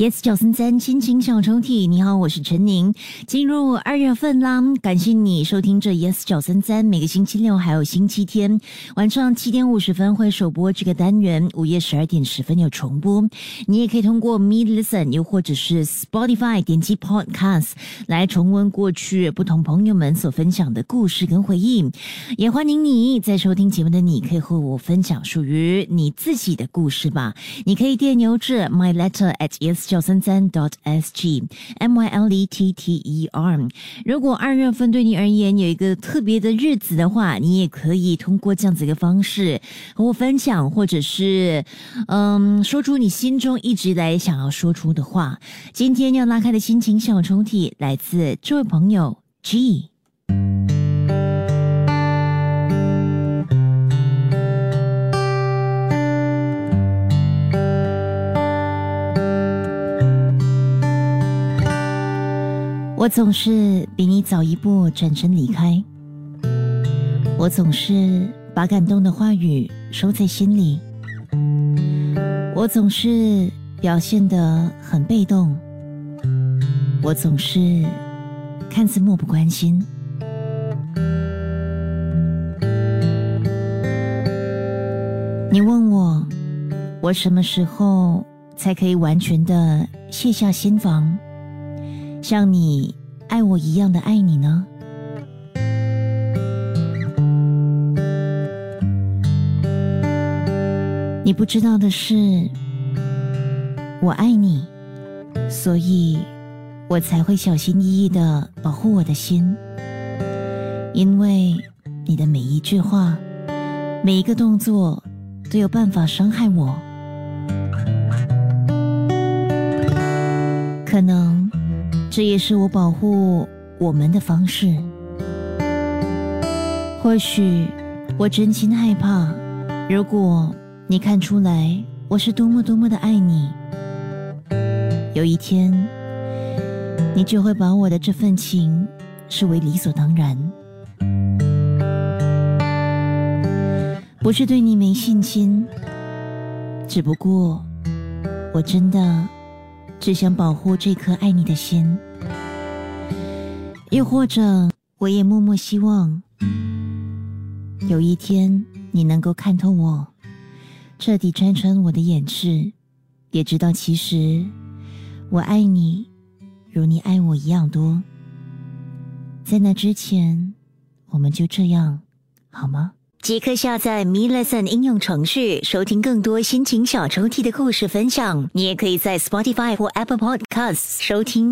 Yes，九三三亲情小抽屉，你好，我是陈宁。进入二月份啦，感谢你收听这 Yes 九三三，每个星期六还有星期天晚上七点五十分会首播这个单元，午夜十二点十分有重播。你也可以通过 Me Listen，又或者是 Spotify 点击 Podcast 来重温过去不同朋友们所分享的故事跟回忆。也欢迎你在收听节目的你可以和我分享属于你自己的故事吧。你可以电邮至 My Letter at Yes。九三三 dot s g m y l e t t e r。如果二月份对你而言有一个特别的日子的话，你也可以通过这样子一个方式和我分享，或者是嗯，说出你心中一直来想要说出的话。今天要拉开的心情小抽屉来自这位朋友 G。我总是比你早一步转身离开，我总是把感动的话语收在心里，我总是表现得很被动，我总是看似漠不关心。你问我，我什么时候才可以完全的卸下心防？像你爱我一样的爱你呢？你不知道的是，我爱你，所以我才会小心翼翼的保护我的心，因为你的每一句话、每一个动作都有办法伤害我，可能。这也是我保护我们的方式。或许我真心害怕，如果你看出来我是多么多么的爱你，有一天你就会把我的这份情视为理所当然。不是对你没信心，只不过我真的。只想保护这颗爱你的心，又或者，我也默默希望，有一天你能够看透我，彻底拆穿我的掩饰，也知道其实我爱你，如你爱我一样多。在那之前，我们就这样，好吗？即刻下载 Me Lesson 应用程序，收听更多心情小抽屉的故事分享。你也可以在 Spotify 或 Apple Podcasts 收听。